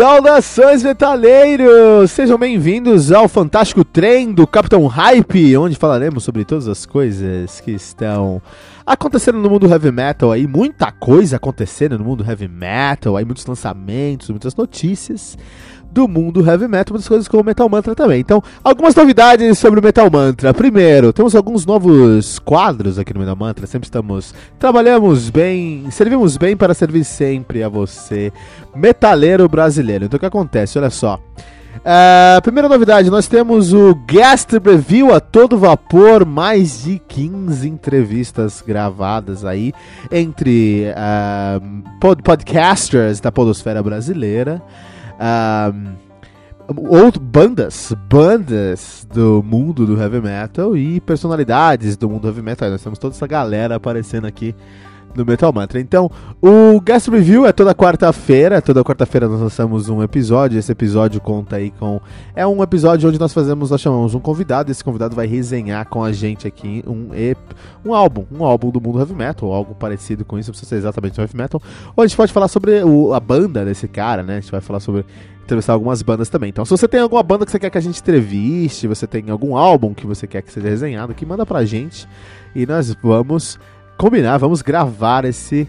Saudações metaleiros! Sejam bem-vindos ao fantástico trem do Capitão Hype, onde falaremos sobre todas as coisas que estão acontecendo no mundo heavy metal aí, muita coisa acontecendo no mundo heavy metal, aí muitos lançamentos, muitas notícias do mundo heavy metal, muitas coisas como Metal Mantra também. Então, algumas novidades sobre o Metal Mantra. Primeiro, temos alguns novos quadros aqui no Metal Mantra. Sempre estamos trabalhamos bem, servimos bem para servir sempre a você, metaleiro brasileiro. Então, o que acontece? Olha só. Uh, primeira novidade, nós temos o Guest Review a todo vapor, mais de 15 entrevistas gravadas aí entre uh, pod podcasters da podosfera brasileira. Outro, bandas, bandas do mundo do heavy metal e personalidades do mundo do heavy metal. Nós temos toda essa galera aparecendo aqui no Metal Mantra. Então, o Guest Review é toda quarta-feira. Toda quarta-feira nós lançamos um episódio. Esse episódio conta aí com. É um episódio onde nós fazemos, nós chamamos um convidado. Esse convidado vai resenhar com a gente aqui um, um álbum, um álbum do mundo heavy metal, ou algo parecido com isso, não precisa ser exatamente heavy metal. Ou a gente pode falar sobre o, a banda desse cara, né? A gente vai falar sobre entrevistar algumas bandas também. Então, se você tem alguma banda que você quer que a gente entreviste, você tem algum álbum que você quer que seja resenhado, que manda pra gente e nós vamos combinar, vamos gravar esse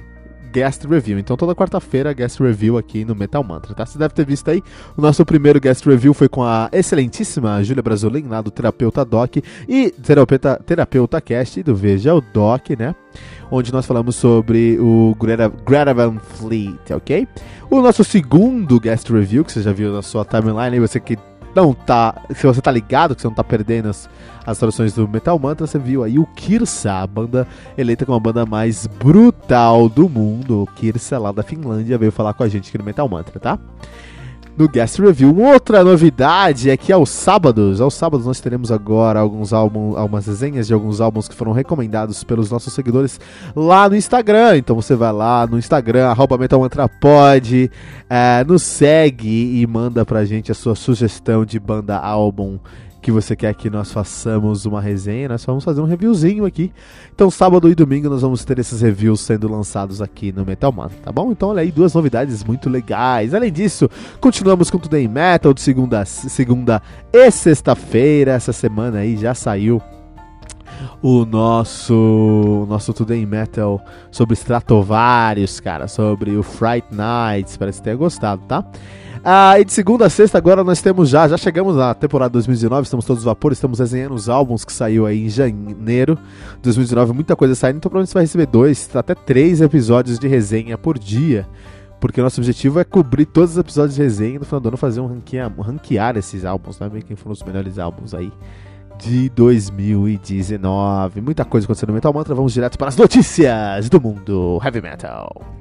guest review. Então toda quarta-feira guest review aqui no Metal Mantra, tá? Você deve ter visto aí, o nosso primeiro guest review foi com a excelentíssima Júlia Brasolin, lá do Terapeuta Doc e Terapeuta, Terapeuta Cast do Veja o Doc, né? Onde nós falamos sobre o Greta, Greta Van Fleet, ok? O nosso segundo guest review, que você já viu na sua timeline, você que não tá. Se você tá ligado, que você não tá perdendo as, as traduções do Metal Mantra, você viu aí o Kirsa, a banda eleita como a banda mais brutal do mundo. O Kirsa, lá da Finlândia, veio falar com a gente aqui no Metal Mantra, tá? No Guest Review. Outra novidade é que aos sábados, aos sábados nós teremos agora alguns álbuns, algumas resenhas de alguns álbuns que foram recomendados pelos nossos seguidores lá no Instagram. Então você vai lá no Instagram, arroba MetalMantraPod, é, nos segue e manda pra gente a sua sugestão de banda álbum que você quer que nós façamos uma resenha, nós vamos fazer um reviewzinho aqui. Então, sábado e domingo nós vamos ter esses reviews sendo lançados aqui no Metal Man, tá bom? Então, olha aí, duas novidades muito legais. Além disso, continuamos com Today Metal de segunda, segunda e sexta-feira. Essa semana aí já saiu o nosso nosso Today Metal sobre Stratovarius, cara, sobre o Fright Nights, parece que tenha gostado, tá? Ah, e de segunda a sexta agora nós temos já, já chegamos na temporada 2019, estamos todos vapor, estamos resenhando os álbuns que saiu aí em janeiro de 2019, muita coisa saindo, então provavelmente você vai receber dois, até três episódios de resenha por dia. Porque o nosso objetivo é cobrir todos os episódios de resenha e no final do ano fazer um ranquear, ranquear esses álbuns, né? Ver quem foram os melhores álbuns aí de 2019. Muita coisa acontecendo no Metal Mantra. Vamos direto para as notícias do mundo heavy metal.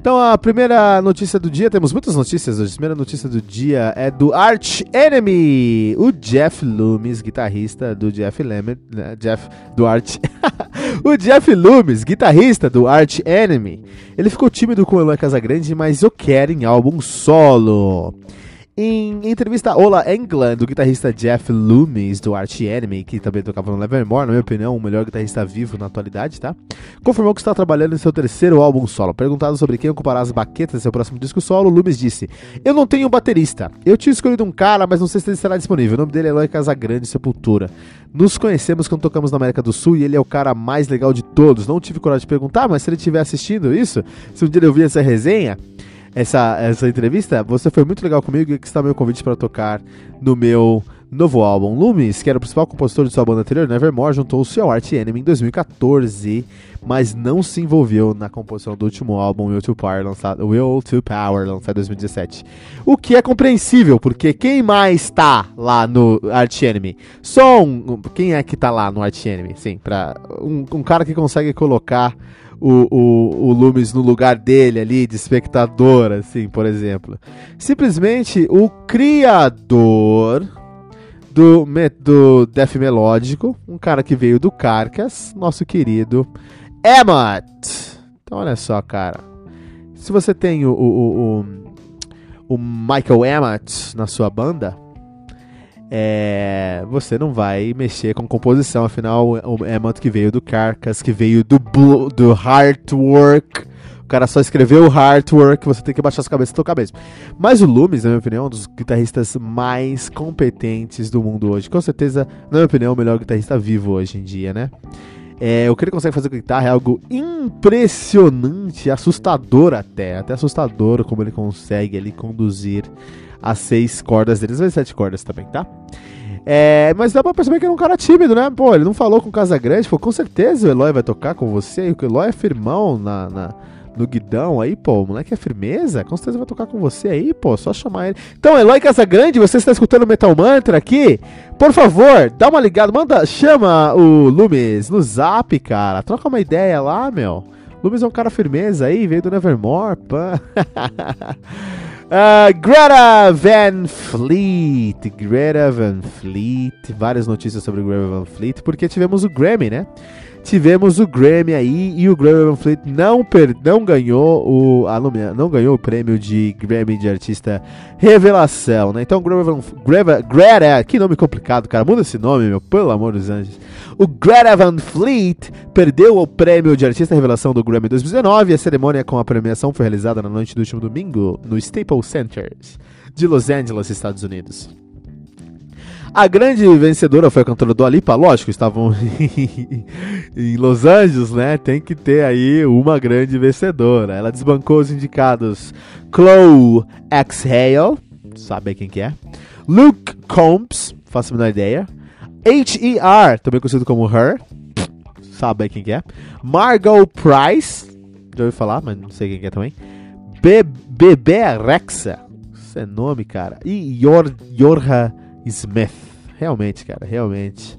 Então a primeira notícia do dia, temos muitas notícias hoje. A primeira notícia do dia é do Arch Enemy, o Jeff Loomis, guitarrista do Jeff Lemmer, né, Jeff do Arch. o Jeff Loomis, guitarrista do Arch Enemy. Ele ficou tímido com o Eloy Casagrande, mas eu quero em álbum solo. Em entrevista Ola England, do guitarrista Jeff Loomis, do Arch Enemy, que também tocava no Nevermore, na minha opinião, o melhor guitarrista vivo na atualidade, tá? Confirmou que está trabalhando em seu terceiro álbum solo. Perguntado sobre quem ocupar as baquetas em seu próximo disco solo, Loomis disse: Eu não tenho baterista. Eu tinha escolhido um cara, mas não sei se ele será disponível. O nome dele é Eloy Casagrande Sepultura. Nos conhecemos quando tocamos na América do Sul e ele é o cara mais legal de todos. Não tive coragem de perguntar, mas se ele estiver assistindo isso, se um dia eu ouvir essa resenha, essa, essa entrevista, você foi muito legal comigo e que está meu convite para tocar no meu novo álbum. Loomis, que era o principal compositor de sua banda anterior, Nevermore, juntou-se ao Art Enemy em 2014, mas não se envolveu na composição do último álbum, Will to Power, lançado, Will to Power, lançado em 2017. O que é compreensível, porque quem mais está lá no Art Enemy? Só um, quem é que está lá no Art Enemy? Sim, para um, um cara que consegue colocar o, o, o Loomis no lugar dele ali, de espectador, assim, por exemplo. Simplesmente o criador do, do Death Melódico, um cara que veio do Carcass, nosso querido Emmett. Então, olha só, cara. Se você tem o, o, o, o Michael Emmett na sua banda, é, você não vai mexer com composição, afinal o Emmett que veio do Carcass, que veio do, Blue, do Heartwork, o cara só escreveu o Heartwork, você tem que baixar as cabeças e tocar mesmo. Mas o Loomis, na minha opinião, é um dos guitarristas mais competentes do mundo hoje. Com certeza, na minha opinião, é o melhor guitarrista vivo hoje em dia, né? É, o que ele consegue fazer com a guitarra é algo impressionante, assustador até. Até assustador como ele consegue ali conduzir as seis cordas deles, as sete cordas também, tá? É, mas dá pra perceber que ele é um cara tímido, né? Pô, ele não falou com o Casagrande, pô, com certeza o Eloy vai tocar com você, o Eloy é firmão na, na, no guidão aí, pô, o moleque é firmeza, com certeza vai tocar com você aí, pô, só chamar ele. Então, Eloy Casagrande, você está escutando Metal Mantra aqui? Por favor, dá uma ligada, manda, chama o Lumes no zap, cara, troca uma ideia lá, meu. Lumes é um cara firmeza aí, veio do Nevermore, pã. Uh, Greta Van Fleet, Greta Van Fleet, várias notícias sobre Greta Van Fleet, porque tivemos o Grammy, né? Tivemos o Grammy aí e o Grammy Van Fleet não, per, não ganhou o a, não ganhou o prêmio de Grammy de artista revelação, né? Então Greta Van Greta, Greta, que nome complicado, cara, muda esse nome, meu, pelo amor dos anjos. O Greta Van Fleet perdeu o prêmio de artista revelação do Grammy 2019 e a cerimônia com a premiação foi realizada na noite do último domingo no Staples Center de Los Angeles, Estados Unidos. A grande vencedora foi a cantora do Alipa, lógico, estavam em Los Angeles, né? Tem que ter aí uma grande vencedora. Ela desbancou os indicados Chloe Exhale, sabe quem que é? Luke Combs, faço a menor ideia. H.E.R., também conhecido como Her, sabe quem que é? Margot Price, já ouvi falar, mas não sei quem que é também. Be Bebê Rexa, esse é nome, cara. E Yor Yorha Smith. Realmente, cara, realmente.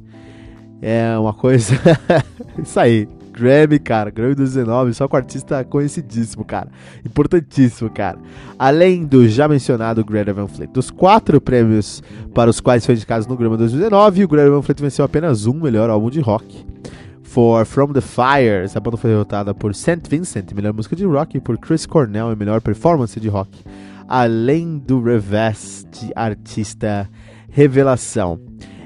É uma coisa. Isso aí. Grammy, cara. Grammy 2019, só com artista conhecidíssimo, cara. Importantíssimo, cara. Além do já mencionado Greta Van Fleet. Dos quatro prêmios para os quais foi indicado no Grammy 2019, o Greta Van Fleet venceu apenas um melhor álbum de rock. For From the Fires, a banda foi derrotada por St. Vincent, melhor música de rock, e por Chris Cornell, melhor performance de rock. Além do Revest, artista revelação.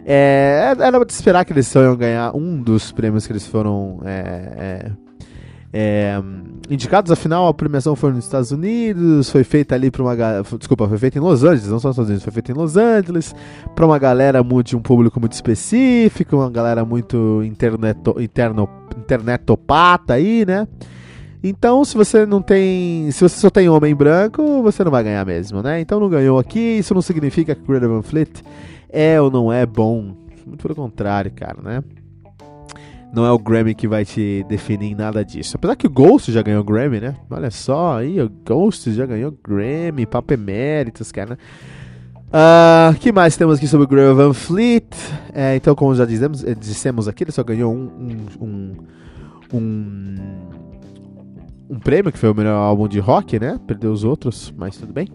É, era de esperar que eles iam ganhar um dos prêmios que eles foram é, é, é, indicados. Afinal, a premiação foi nos Estados Unidos, foi feita ali para uma desculpa, foi feita em Los Angeles, não só nos Estados Unidos, foi feita em Los Angeles para uma galera muito de um público muito específico, uma galera muito interneto, interno, internetopata aí, né? Então, se você não tem. Se você só tem homem branco, você não vai ganhar mesmo, né? Então não ganhou aqui, isso não significa que Greta Van Fleet é ou não é bom. Muito pelo contrário, cara, né? Não é o Grammy que vai te definir em nada disso. Apesar que o Ghost já ganhou Grammy, né? Olha só aí, o Ghost já ganhou Grammy, papo eméritos, cara. O uh, que mais temos aqui sobre o Greta Van Fleet? É, então, como já dizemos, eh, dissemos aqui, ele só ganhou um, um, um, um um prêmio, que foi o melhor álbum de rock, né? Perdeu os outros, mas tudo bem.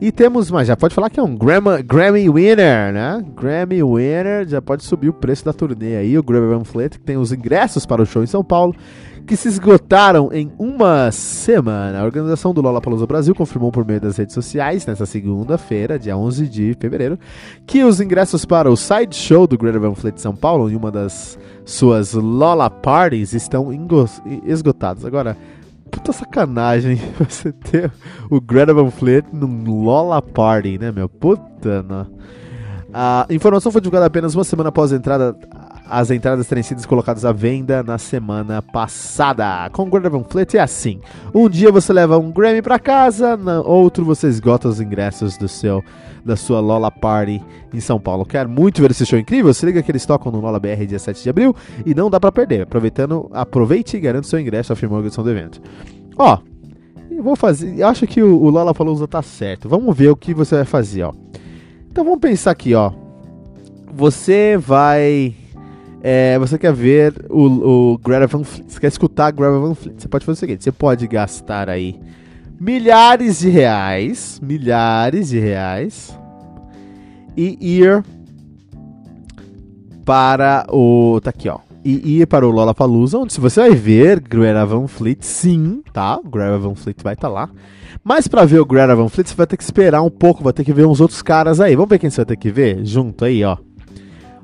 E temos, mas já pode falar que é um Grammy, Grammy winner, né? Grammy winner, já pode subir o preço da turnê aí. O Grammy Fleet, que tem os ingressos para o show em São Paulo, que se esgotaram em uma semana. A organização do Lollapalooza Brasil confirmou por meio das redes sociais, nessa segunda-feira, dia 11 de fevereiro, que os ingressos para o side show do Greater Van Fleet São Paulo, em uma das suas Lola Parties, estão esgotados. Agora, puta sacanagem você ter o Greta Van Fleet num Lola Party, né, meu? Puta, não. A informação foi divulgada apenas uma semana após a entrada, as entradas terem sido colocadas à venda na semana passada. Com o Van Fleet é assim: um dia você leva um Grammy para casa, no outro você esgota os ingressos do seu da sua Lola Party em São Paulo. Quer muito ver esse show incrível? Se liga que eles tocam no Lola BR dia 7 de abril e não dá para perder. Aproveitando, aproveite e garante seu ingresso, afirmou a organização do evento. Ó, eu vou fazer. Eu acho que o, o Lola Palusa tá certo. Vamos ver o que você vai fazer, ó. Então vamos pensar aqui, ó. Você vai. É, você quer ver o, o Greta Van Fleet, você quer escutar Greta Van Fleet, você pode fazer o seguinte, você pode gastar aí milhares de reais, milhares de reais, e ir para o. Tá aqui, ó. E ir para o Lollapalooza, onde você vai ver Greta Van Fleet, sim, tá? Greta Van Fleet vai estar tá lá. Mas para ver o Greta Van Fleet, você vai ter que esperar um pouco, vai ter que ver uns outros caras aí. Vamos ver quem você vai ter que ver junto aí, ó.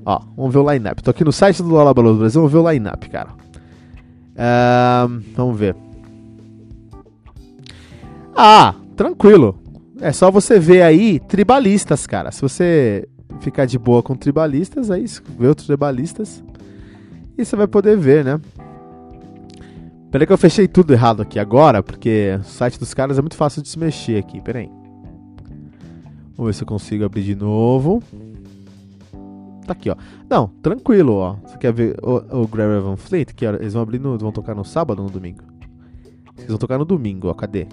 Ó, vamos ver o line-up. Tô aqui no site do Lollapalooza Brasil, vamos ver o line-up, cara. Uh, vamos ver. Ah, tranquilo. É só você ver aí tribalistas, cara. Se você ficar de boa com tribalistas, aí vê outros tribalistas. E você vai poder ver, né? Peraí que eu fechei tudo errado aqui agora, porque o site dos caras é muito fácil de se mexer aqui. Peraí. Vamos ver se eu consigo abrir de novo. Tá aqui, ó. Não, tranquilo, ó. Você quer ver o, o Greta Van Fleet? Que eles vão abrir no, vão tocar no sábado ou no domingo? Eles vão tocar no domingo, ó. Cadê?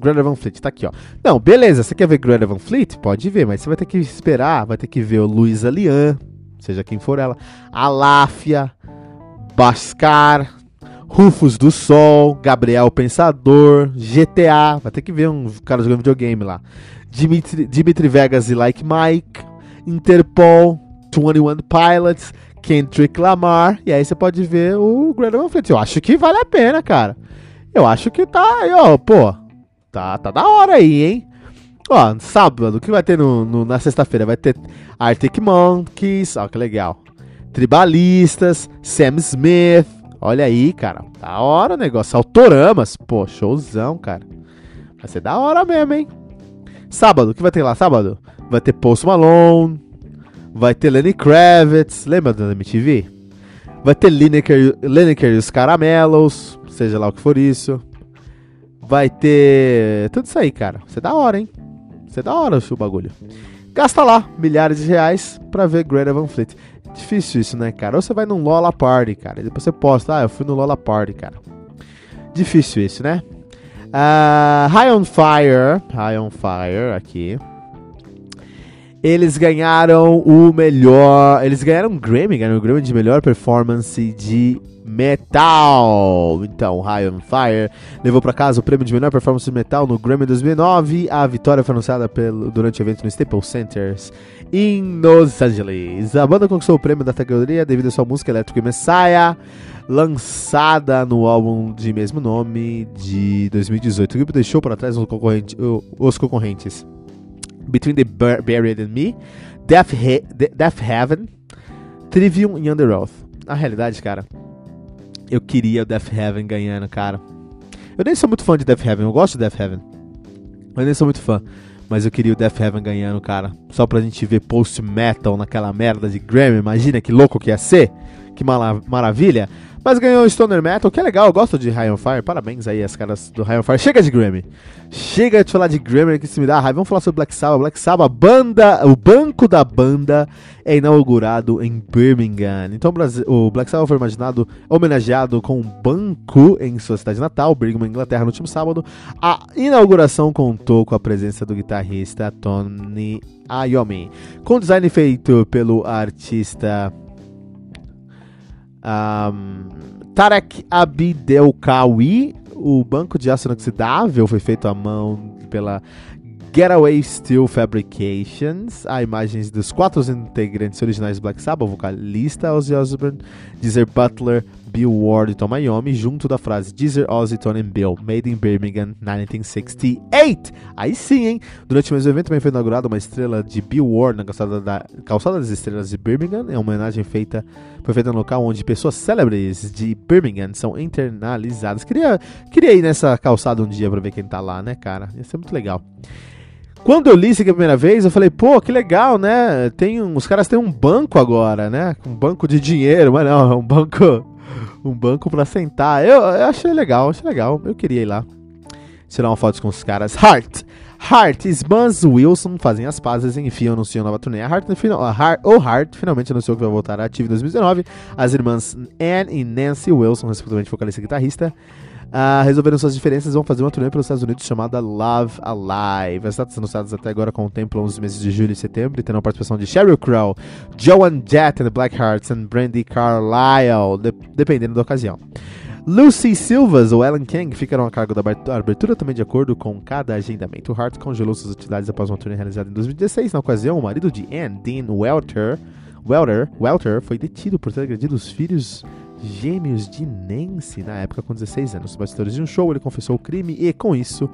Greta Van Fleet, tá aqui, ó. Não, beleza, você quer ver Greta Van Fleet? Pode ver, mas você vai ter que esperar, vai ter que ver o Luiz Alian, seja quem for ela, Aláfia, Bascar, Rufus do Sol, Gabriel Pensador, GTA, vai ter que ver um cara jogando videogame lá. Dimitri, Dimitri Vegas e Like Mike, Interpol, 21 Pilots, Kendrick Lamar, e aí você pode ver o Greta Van Fleet. Eu acho que vale a pena, cara. Eu acho que tá aí, ó, pô. Tá, tá da hora aí, hein? Ó, sábado, o que vai ter no, no na sexta-feira? Vai ter Arctic Monkeys, ó, que legal. Tribalistas, Sam Smith. Olha aí, cara. Da hora o negócio. Autoramas. Pô, showzão, cara. Vai ser da hora mesmo, hein? Sábado, o que vai ter lá? Sábado? Vai ter Post Malone. Vai ter Lenny Kravitz. Lembra da MTV? Vai ter Lineker, Lineker e os Caramelos. Seja lá o que for isso. Vai ter tudo isso aí, cara. Vai ser da hora, hein? Vai ser da hora o bagulho. Gasta lá milhares de reais pra ver Greta Van Fleet. Difícil isso, né, cara? Ou você vai num Lola Party, cara. E depois você posta, ah, eu fui no Lola Party, cara. Difícil isso, né? Uh, High on Fire. High on Fire, aqui. Eles ganharam o melhor. Eles ganharam um Grammy, ganharam um Grammy de melhor performance de metal. Então, High on Fire levou para casa o prêmio de melhor performance de metal no Grammy 2009. A vitória foi anunciada pelo, durante o evento no Staples Centers em Los Angeles. A banda conquistou o prêmio da categoria devido à sua música Electric Messiah, lançada no álbum de mesmo nome de 2018. O grupo deixou para trás os, os concorrentes Between the Buried and Me, Death, He Death Heaven, Trivium e Under Oath. Na realidade, cara, eu queria o Death Heaven ganhando, cara. Eu nem sou muito fã de Death Heaven, eu gosto de Death Heaven. Eu nem sou muito fã. Mas eu queria o Death Heaven ganhando, cara. Só pra gente ver post metal naquela merda de Grammy. Imagina que louco que ia ser. Que maravilha. Mas ganhou o Stoner Metal, que é legal, eu gosto de High on Fire. Parabéns aí as caras do High on Fire. Chega de Grammy. Chega de falar de Grammy que se me dá raiva. Vamos falar sobre Black Sabbath. Black Sabbath, banda, o banco da banda é inaugurado em Birmingham. Então o Black Sabbath foi imaginado, homenageado com um banco em sua cidade natal, Birmingham, Inglaterra, no último sábado. A inauguração contou com a presença do guitarrista Tony Iommi, com design feito pelo artista um, Tarek Abdelkawi, o banco de aço inoxidável foi feito à mão pela Getaway Steel Fabrications. Há imagens dos quatro integrantes originais do Black Sabbath, vocalista Ozzy Osbourne, Deezer Butler, Bill Ward e Tom Iommi, junto da frase Deezer, Ozzy, Tony Bill, Made in Birmingham, 1968. Aí sim, hein? Durante o mesmo evento também foi inaugurada uma estrela de Bill Ward na calçada, da, calçada das Estrelas de Birmingham. É uma homenagem feita, foi feita no local onde pessoas célebres de Birmingham são internalizadas. Queria, queria ir nessa calçada um dia pra ver quem tá lá, né, cara? Ia ser muito legal. Quando eu li isso aqui a primeira vez, eu falei, pô, que legal, né? Tem os caras têm um banco agora, né? Um banco de dinheiro, mas não, é um banco. Um banco pra sentar. Eu, eu achei legal, achei legal. Eu queria ir lá. Tirar uma foto com os caras. Heart! Hart Spans Wilson fazem as pazes enfim anunciam nova turnê. A Hart, a Hart, o Hart finalmente anunciou que vai voltar ativo em 2019. As irmãs Anne e Nancy Wilson, respectivamente vocalista e guitarrista, uh, resolveram suas diferenças e vão fazer uma turnê pelos Estados Unidos chamada Love Alive. As datas anunciadas até agora contemplam os meses de julho e setembro e terão a participação de Sheryl Crow, Joan Jett and the Blackhearts e Brandy Carlisle, de dependendo da ocasião. Lucy Silvas ou Ellen King ficarão a cargo da abertura também de acordo com cada agendamento. Hart congelou suas atividades após uma turnê realizada em 2016. Na ocasião, o marido de Anne, Dean Welter, Welter, Welter foi detido por ter agredido os filhos gêmeos de Nancy na época com 16 anos. Nos bastidores de um show, ele confessou o crime e, com isso,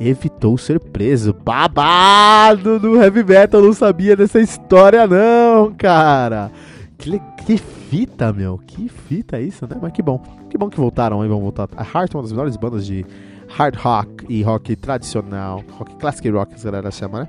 evitou ser preso. Babado do heavy metal, não sabia dessa história não, cara. Que, que fita, meu. Que fita isso, né? Mas que bom. Que bom que voltaram aí, vão voltar. A Heart é uma das melhores bandas de hard rock e rock tradicional, rock classic rock, que a galera chama, né?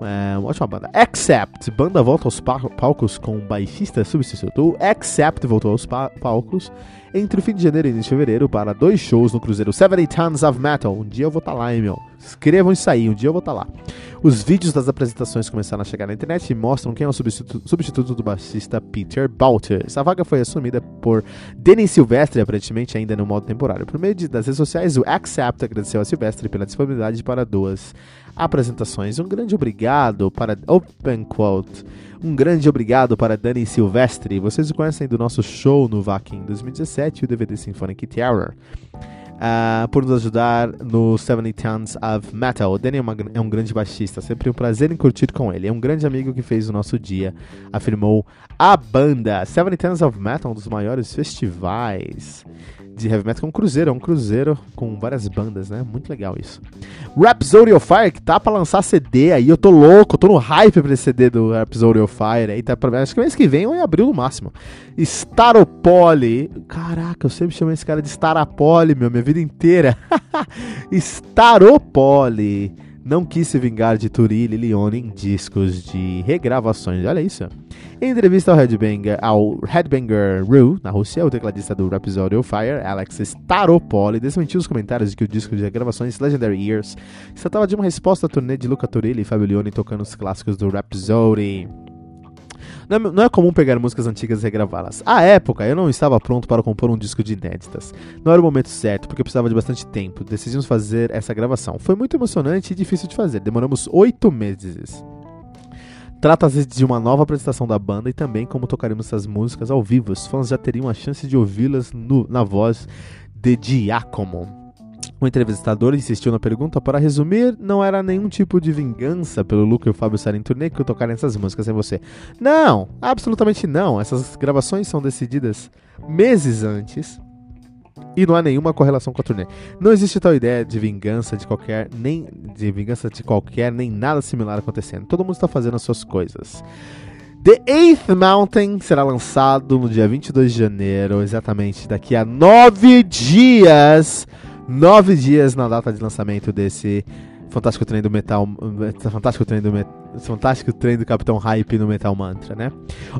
É uma ótima banda. Accept, banda volta aos palcos com baixista substituto. Accept voltou aos palcos entre o fim de janeiro e início de fevereiro para dois shows no cruzeiro 70 Tons of Metal. Um dia eu vou estar tá lá, hein, meu. Escrevam isso aí, um dia eu vou estar tá lá. Os vídeos das apresentações começaram a chegar na internet e mostram quem é o substituto, substituto do baixista Peter Balter. Essa vaga foi assumida por Denis Silvestre, aparentemente ainda no modo temporário. Por meio de, das redes sociais, o Accept agradeceu a Silvestre pela disponibilidade para duas apresentações. Um grande obrigado para Open Quote. Um grande obrigado para Dani Silvestre. Vocês conhecem do nosso show no em 2017 e o DVD Symphonic Terror. Uh, por nos ajudar no 70 Tons of Metal. O Danny é, uma, é, um grande baixista, sempre um prazer em curtir com ele. É um grande amigo que fez o nosso dia, afirmou a banda. 70 Tons of Metal, um dos maiores festivais de heavy metal, é um cruzeiro, é um cruzeiro com várias bandas, né? Muito legal isso. Rhapsody of Fire, que tá pra lançar CD aí, eu tô louco, eu tô no hype pra esse CD do Rhapsody of Fire aí, tá pra... acho que mês que vem ou em abril no máximo. Staropoli, caraca, eu sempre chamei esse cara de Staropoli, meu, minha vida inteira. Staropoli não quis se vingar de Turile e Leone em discos de regravações. Olha isso. Em entrevista ao Headbanger, ao Headbanger Rue, na Rússia, o tecladista do Rhapsody Fire, Alex Staropoli, desmentiu os comentários de que o disco de regravações Legendary Years se tratava de uma resposta à turnê de Luca Turile e Fabio Leone tocando os clássicos do Rhapsody. Não é, não é comum pegar músicas antigas e regravá-las. À época, eu não estava pronto para compor um disco de inéditas. Não era o momento certo, porque eu precisava de bastante tempo. Decidimos fazer essa gravação. Foi muito emocionante e difícil de fazer. Demoramos oito meses. Trata-se de uma nova apresentação da banda e também como tocaremos essas músicas ao vivo. Os fãs já teriam a chance de ouvi-las na voz de Giacomo. O entrevistador insistiu na pergunta para resumir, não era nenhum tipo de vingança pelo Luke e o Fábio estarem em turnê que eu tocarem essas músicas em você. Não, absolutamente não. Essas gravações são decididas meses antes e não há nenhuma correlação com a turnê. Não existe tal ideia de vingança de qualquer, nem de vingança de qualquer, nem nada similar acontecendo. Todo mundo está fazendo as suas coisas. The Eighth Mountain será lançado no dia 22 de janeiro, exatamente daqui a nove dias nove dias na data de lançamento desse fantástico trem do Metal. Fantástico trem do Fantástico trem do Capitão Hype no Metal Mantra, né?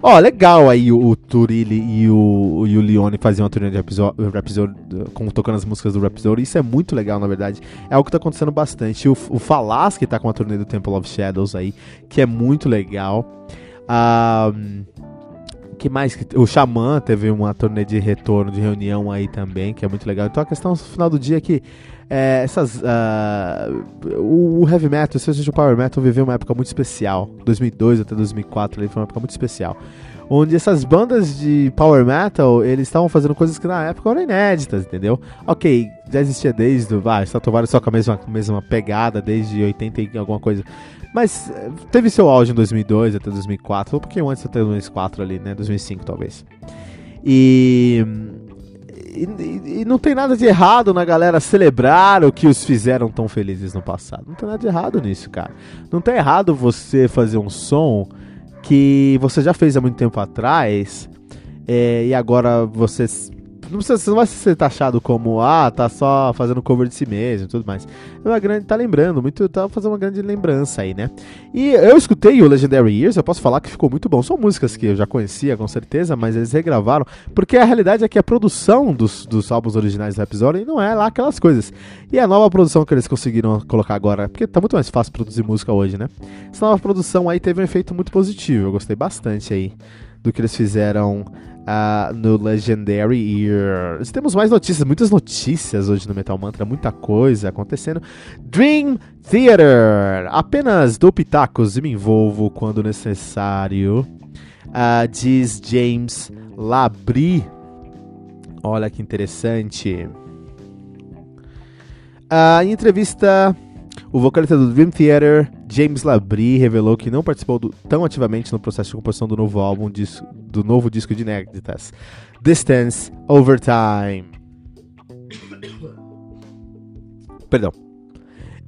Ó, legal aí o, o Turilli e o, e o Leone faziam uma turnê de Rhapsody, com, tocando as músicas do Rhapsody. Isso é muito legal, na verdade. É algo que tá acontecendo bastante. O, o Falas, que tá com a turnê do Temple of Shadows aí, que é muito legal. Ah que mais? O Xamã teve uma turnê de retorno, de reunião aí também, que é muito legal. Então a questão no final do dia é que é, essas, uh, o heavy metal, seja o power metal, viveu uma época muito especial. 2002 até 2004 ali, foi uma época muito especial. Onde essas bandas de power metal, eles estavam fazendo coisas que na época eram inéditas, entendeu? Ok, já existia desde. Ah, Stratovarius só com a mesma, mesma pegada desde 80 e alguma coisa. Mas eh, teve seu auge em 2002 até 2004, ou um pouquinho antes até 2004 ali, né? 2005 talvez. E e, e, não tem nada de errado na galera celebrar o que os fizeram tão felizes no passado. Não tem nada de errado nisso, cara. Não tem errado você fazer um som que você já fez há muito tempo atrás é, e agora você não, precisa, você não vai ser taxado como, ah, tá só fazendo cover de si mesmo e tudo mais. É uma grande, tá lembrando, muito, tá fazendo uma grande lembrança aí, né? E eu escutei o Legendary Years, eu posso falar que ficou muito bom. São músicas que eu já conhecia, com certeza, mas eles regravaram, porque a realidade é que a produção dos, dos álbuns originais do episódio não é lá aquelas coisas. E a nova produção que eles conseguiram colocar agora, porque tá muito mais fácil produzir música hoje, né? Essa nova produção aí teve um efeito muito positivo, eu gostei bastante aí do que eles fizeram uh, no Legendary Years. Temos mais notícias, muitas notícias hoje no Metal Mantra, muita coisa acontecendo. Dream Theater, apenas dou pitacos e me envolvo quando necessário, uh, diz James Labrie. Olha que interessante. Uh, em entrevista o vocalista do Dream Theater, James Labrie, revelou que não participou do, tão ativamente no processo de composição do novo álbum, do novo disco de inéditas, Distance Overtime. Perdão.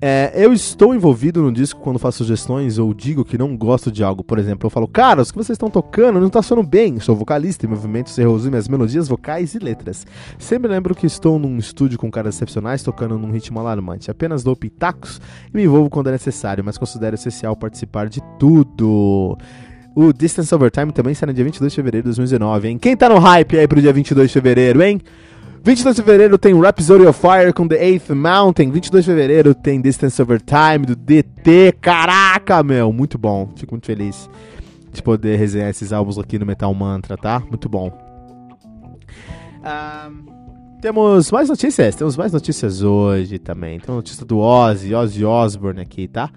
É, eu estou envolvido no disco quando faço sugestões ou digo que não gosto de algo. Por exemplo, eu falo, cara, os que vocês estão tocando não está soando bem. Sou vocalista e movimentos erros minhas melodias, vocais e letras. Sempre lembro que estou num estúdio com caras excepcionais tocando num ritmo alarmante. Apenas dou pitacos e me envolvo quando é necessário, mas considero essencial participar de tudo. O Distance Over Time também será no dia 22 de fevereiro de 2019, hein? Quem tá no hype aí pro dia 22 de fevereiro, hein? 22 de fevereiro tem Rhapsody of Fire com The Eighth Mountain. 22 de fevereiro tem Distance Over Time do DT. Caraca, meu, muito bom. Fico muito feliz de poder resenhar esses álbuns aqui no Metal Mantra, tá? Muito bom. Um, temos mais notícias, temos mais notícias hoje também. Tem uma notícia do Ozzy, Ozzy Osbourne aqui, tá?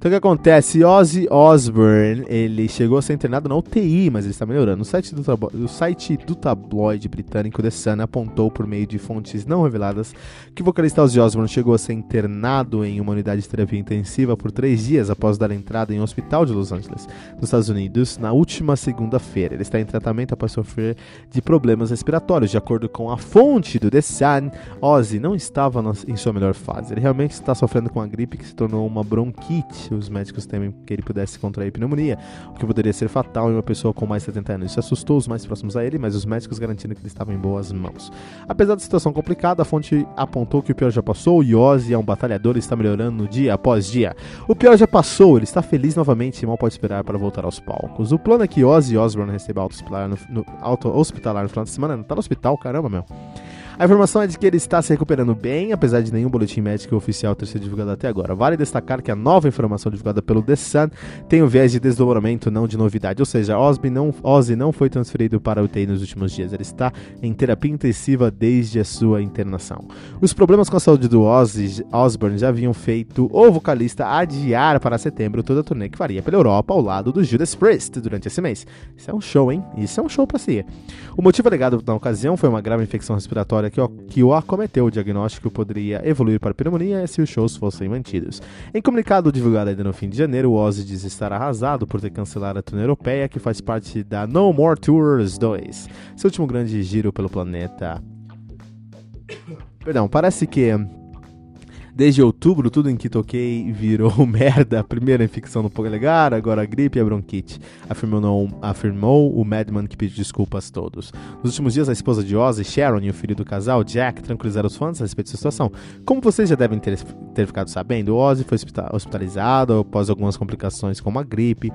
Então o que acontece? Ozzy Osbourne, ele chegou a ser internado na UTI, mas ele está melhorando. O site do, o site do tabloide britânico The Sun apontou por meio de fontes não reveladas que o vocalista Ozzy Osbourne chegou a ser internado em uma unidade de terapia intensiva por três dias após dar entrada em um hospital de Los Angeles, nos Estados Unidos, na última segunda-feira. Ele está em tratamento após sofrer de problemas respiratórios. De acordo com a fonte do The Sun, Ozzy não estava em sua melhor fase. Ele realmente está sofrendo com a gripe que se tornou uma bronquite os médicos temem que ele pudesse contrair pneumonia, o que poderia ser fatal em uma pessoa com mais de 70 anos. Isso assustou os mais próximos a ele, mas os médicos garantiram que ele estava em boas mãos. Apesar da situação complicada, a fonte apontou que o pior já passou e Ozzy é um batalhador e está melhorando dia após dia. O pior já passou, ele está feliz novamente e mal pode esperar para voltar aos palcos. O plano é que Ozzy Osbourne receba alta hospitalar no, no, auto hospitalar no final de semana. Não tá no hospital, caramba, meu. A informação é de que ele está se recuperando bem, apesar de nenhum boletim médico oficial ter sido divulgado até agora. Vale destacar que a nova informação divulgada pelo The Sun tem o viés de desdobramento, não de novidade. Ou seja, Ozzy não, Ozzy não foi transferido para a UTI nos últimos dias. Ele está em terapia intensiva desde a sua internação. Os problemas com a saúde do Ozzy Osbourne já haviam feito o vocalista adiar para setembro toda a turnê que faria pela Europa ao lado do Judas Priest durante esse mês. Isso é um show, hein? Isso é um show para si. O motivo alegado na ocasião foi uma grave infecção respiratória que o, que o acometeu. O diagnóstico poderia evoluir para pneumonia se os shows fossem mantidos. Em comunicado divulgado ainda no fim de janeiro, o Ozzy diz estar arrasado por ter cancelado a turnê europeia, que faz parte da No More Tours 2, seu último grande giro pelo planeta. Perdão, parece que Desde outubro, tudo em que toquei virou merda. A primeira infecção no polegar, agora a gripe e a bronquite. Afirmou, não, afirmou o Madman que pediu desculpas a todos. Nos últimos dias, a esposa de Ozzy, Sharon, e o filho do casal, Jack, tranquilizaram os fãs a respeito da situação. Como vocês já devem ter, ter ficado sabendo, Ozzy foi hospitalizado após algumas complicações como a gripe.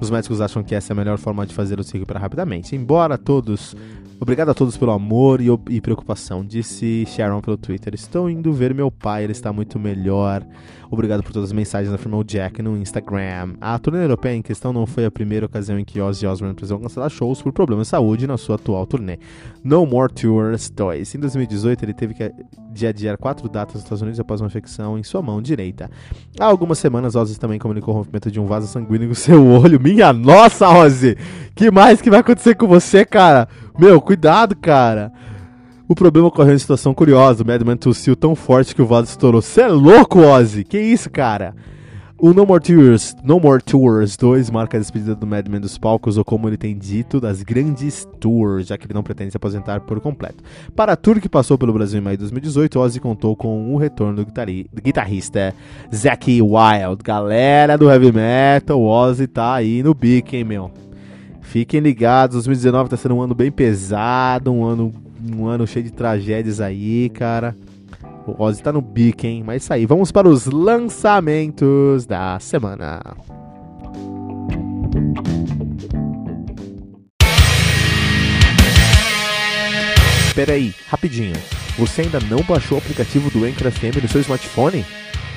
Os médicos acham que essa é a melhor forma de fazer o se recuperar rapidamente. Embora todos Obrigado a todos pelo amor e, e, preocupação, disse Sharon pelo Twitter. Estou indo ver meu pai, ele está muito melhor. Obrigado por todas as mensagens, afirmou Jack no Instagram. A turnê europeia em questão não foi a primeira ocasião em que Ozzy Osbourne precisou cancelar shows por problemas de saúde na sua atual turnê. No More Tours 2. Em 2018, ele teve que de adiar quatro datas nos Estados Unidos após uma infecção em sua mão direita. Há algumas semanas, Ozzy também comunicou o rompimento de um vaso sanguíneo no seu olho. Minha nossa, Ozzy! Que mais que vai acontecer com você, cara? Meu, cuidado, cara! O problema ocorreu em situação curiosa. O Madman tossiu tão forte que o vaso estourou. Você é louco, Ozzy? Que isso, cara? O No More Tours, No More Tours 2 marca a despedida do Madman dos palcos, ou como ele tem dito, das grandes tours, já que ele não pretende se aposentar por completo. Para a tour que passou pelo Brasil em maio de 2018, Ozzy contou com o retorno do, do guitarrista Zack Wild. Galera do heavy metal, Ozzy tá aí no bico, hein, meu? Fiquem ligados, 2019 tá sendo um ano bem pesado, um ano, um ano cheio de tragédias aí, cara. O Ozzy tá no bico, hein? Mas isso aí, vamos para os lançamentos da semana. Espera aí, rapidinho. Você ainda não baixou o aplicativo do Anchor FM no seu smartphone?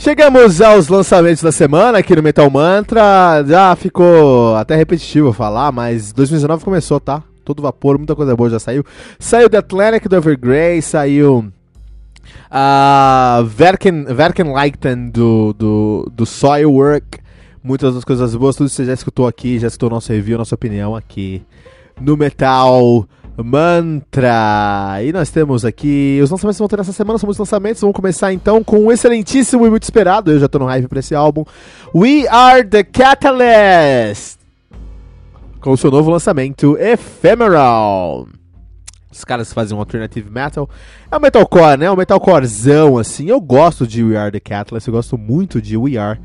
Chegamos aos lançamentos da semana aqui no Metal Mantra. Já ficou até repetitivo falar, mas 2019 começou, tá? Todo vapor, muita coisa boa já saiu. Saiu The Atlantic do Evergrey, saiu a uh, Verken, Verkenleiten do, do, do Soilwork. Muitas outras coisas boas, tudo você já escutou aqui, já escutou nosso review, nossa opinião aqui no Metal Mantra. E nós temos aqui os lançamentos vão ter essa semana, são muitos lançamentos. Vamos começar então com um excelentíssimo e muito esperado. Eu já tô no hype pra esse álbum. We Are the Catalyst. Com o seu novo lançamento, Ephemeral. Os caras fazem um alternative metal. É um metalcore, né? Um metalcorezão, assim. Eu gosto de We Are the Catalyst. Eu gosto muito de We Are.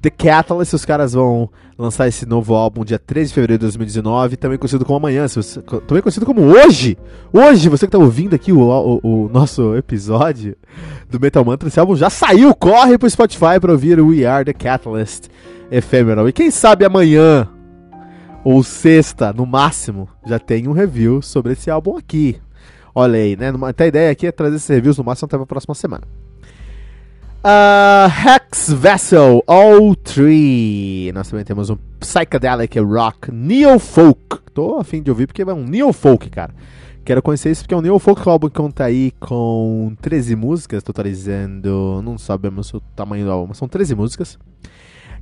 The Catalyst, os caras vão lançar esse novo álbum dia 13 de fevereiro de 2019, também conhecido como amanhã, você, também conhecido como hoje. Hoje, você que está ouvindo aqui o, o, o, nosso episódio do Metal Mantra, esse álbum já saiu, corre pro Spotify para ouvir We Are The Catalyst Ephemeral. E quem sabe amanhã, ou sexta, no máximo, já tem um review sobre esse álbum aqui. Olha aí, né? Até a ideia aqui é trazer esses reviews no máximo até a próxima semana. Uh, Hex Vessel O3. Nós também temos um Psychedelic Rock Neo Folk. Tô a fim de ouvir porque é um Neo Folk, cara. Quero conhecer isso porque é um Neo Folk álbum que conta aí com 13 músicas, totalizando. Não sabemos o tamanho do álbum, são 13 músicas.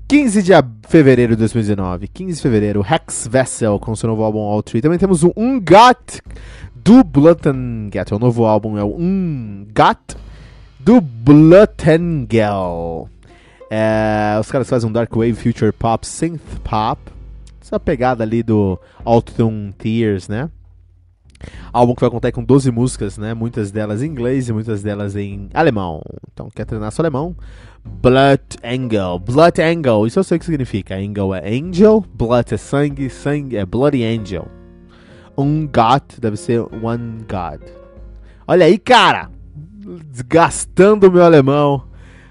15 de fevereiro de 2019, 15 de fevereiro, Hex Vessel com seu novo álbum All Tree. Também temos o Ungat do Blood and Get. O novo álbum é o Ungat do Blutengel. É, os caras fazem um Dark Wave Future Pop Synth Pop. Essa pegada ali do Autumn Tears, né? Álbum que vai contar com 12 músicas, né? Muitas delas em inglês e muitas delas em alemão. Então, quer treinar seu alemão? Blood Angel. Blood Angel, isso eu sei o que significa. Angel é angel, blood é sangue, sangue é bloody angel. Um God deve ser one God. Olha aí, cara! Desgastando o meu alemão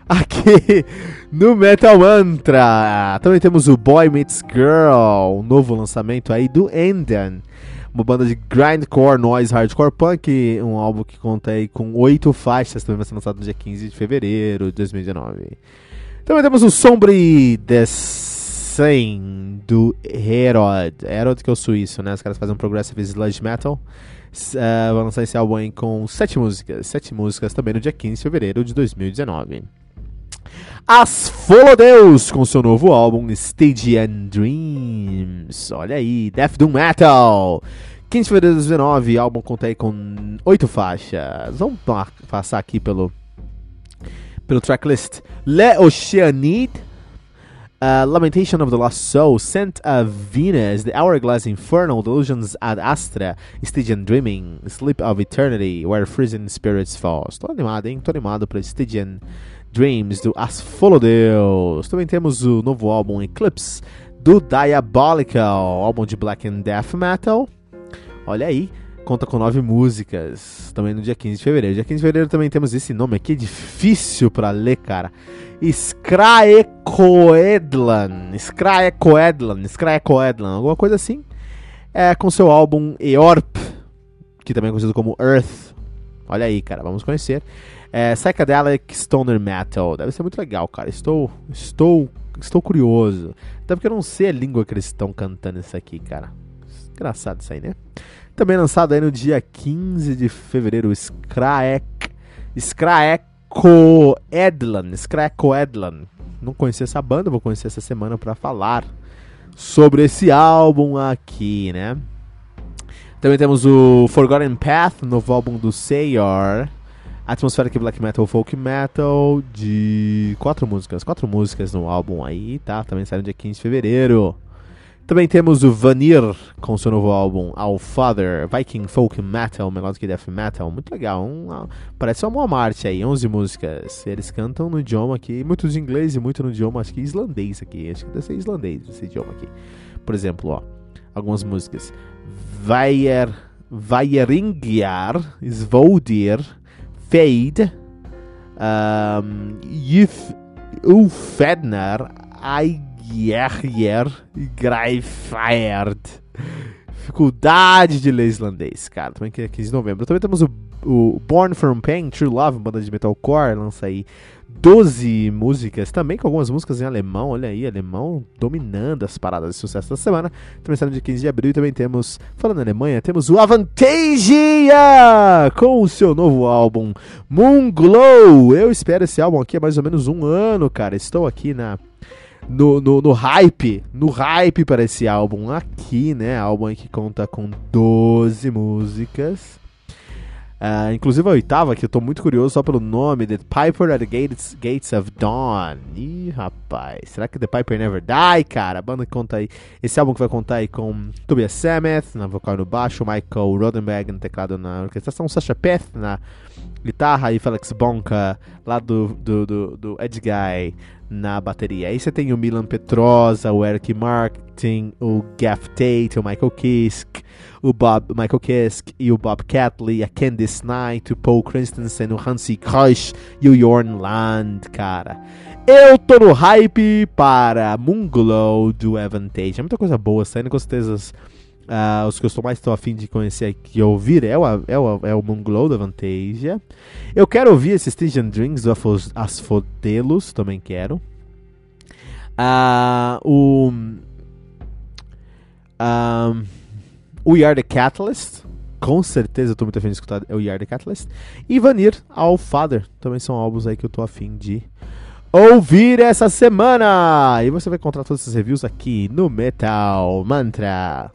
aqui no Metal Mantra. Também temos o Boy Meets Girl, um novo lançamento aí do Enden. Uma banda de grindcore, noise, hardcore punk, um álbum que conta aí com oito faixas, também vai ser lançado no dia 15 de fevereiro de 2019. Também temos o Sombre Descent do Herod. Herod que é o suíço, né? Os caras fazem um progressive sludge metal. Uh, vai lançar esse álbum com sete músicas. Sete músicas também no dia 15 de fevereiro de 2019. As Deus com seu novo álbum Stygian Dreams. Olha aí, Death Doom Metal. 15 de fevereiro de 2019, álbum conta aí com oito faixas. Vamos passar aqui pelo pelo tracklist. Le Oceanide Uh, Lamentation of the Lost Soul, of Venus, The Hourglass Infernal, Delusions ad Astra, Stygian Dreaming, Sleep of Eternity, Where Freezing Spirits Fall. Estou animado, hein? Estou animado para Stygian Dreams, do Asfolodeus. Também temos o novo álbum Eclipse, do Diabolical, álbum de Black and Death Metal. Olha aí, conta com nove músicas, também no dia 15 de fevereiro. Dia 15 de fevereiro também temos esse nome aqui, difícil para ler, cara. Skraekoedlan, Skraekoedlan, Skraekoedlan, alguma coisa assim. É com seu álbum Eorp, que também é conhecido como Earth. Olha aí, cara, vamos conhecer. É, Psychedelic Stoner Metal. Deve ser muito legal, cara. Estou, estou, estou curioso. Até porque eu não sei a língua que eles estão cantando isso aqui, cara. Engraçado isso aí, né? Também lançado aí no dia 15 de fevereiro, Skraek. Skraeko Edlan. Skraeko Edlan. Não conhecia essa banda, vou conhecer essa semana para falar sobre esse álbum aqui, né? Também temos o Forgotten Path, novo álbum do Sayor. Atmospheric Black Metal Folk Metal de quatro músicas, quatro músicas no álbum aí, tá? Também saiu no dia 15 de fevereiro. Também temos o Vanir com seu novo álbum All Father, Viking Folk Metal, Melodic Death Metal, muito legal, um, parece uma Marte aí, 11 músicas. Eles cantam no idioma aqui, muito em inglês e muito no idioma, acho que islandês aqui, acho que deve ser islandês esse idioma aqui. Por exemplo, ó, algumas músicas. Vayer, Vayeringjar, Svoldir, Fade, um, Ufednar, Aigerjer e Greifeierd. Dificuldade de ler islandês, cara. Também que é 15 de novembro. Também temos o, o Born From Pain, True Love, banda de metalcore, lança aí 12 músicas, também com algumas músicas em alemão, olha aí, alemão dominando as paradas de sucesso da semana. Também saindo de 15 de abril e também temos, falando na Alemanha, temos o Avantasia com o seu novo álbum Moon Glow. Eu espero esse álbum aqui há mais ou menos um ano, cara. Estou aqui na no, no, no, hype, no hype para esse álbum aqui, né? Álbum que conta com 12 músicas. Uh, inclusive a oitava, que eu tô muito curioso só pelo nome, The Piper at the Gates, Gates of Dawn. Ih, rapaz, será que The Piper Never Die, cara? A banda que conta aí, esse álbum que vai contar aí com Tobias Sammet na vocal no baixo, Michael Rodenberg no teclado na orquestração, Sasha Peth na guitarra e Felix Bonka lá do, do, do, do Edge Guy na bateria. Aí você tem o Milan Petrosa, o Eric Martin, o Gaff Tate, o Michael Kisk, o Bob, Michael Kisk e o Bob Catley, a Candice Knight, o Paul Christensen, o Hansi Krush e o Jorn Land, cara. Eu tô no hype para Moonglow do Avantage. É muita coisa boa saindo com certeza. Uh, os que eu estou mais estou afim de conhecer e ouvir é o, é o, é o Moonglow da Vantage. Eu quero ouvir esse Stygian Drinks do Asfodelos, também quero. Uh, o. Um, o We Are the Catalyst. Com certeza eu tô muito afim de escutar o We Are the Catalyst. E Vanir, All Father. Também são álbuns aí que eu tô afim de ouvir essa semana. E você vai encontrar todos esses reviews aqui no Metal Mantra.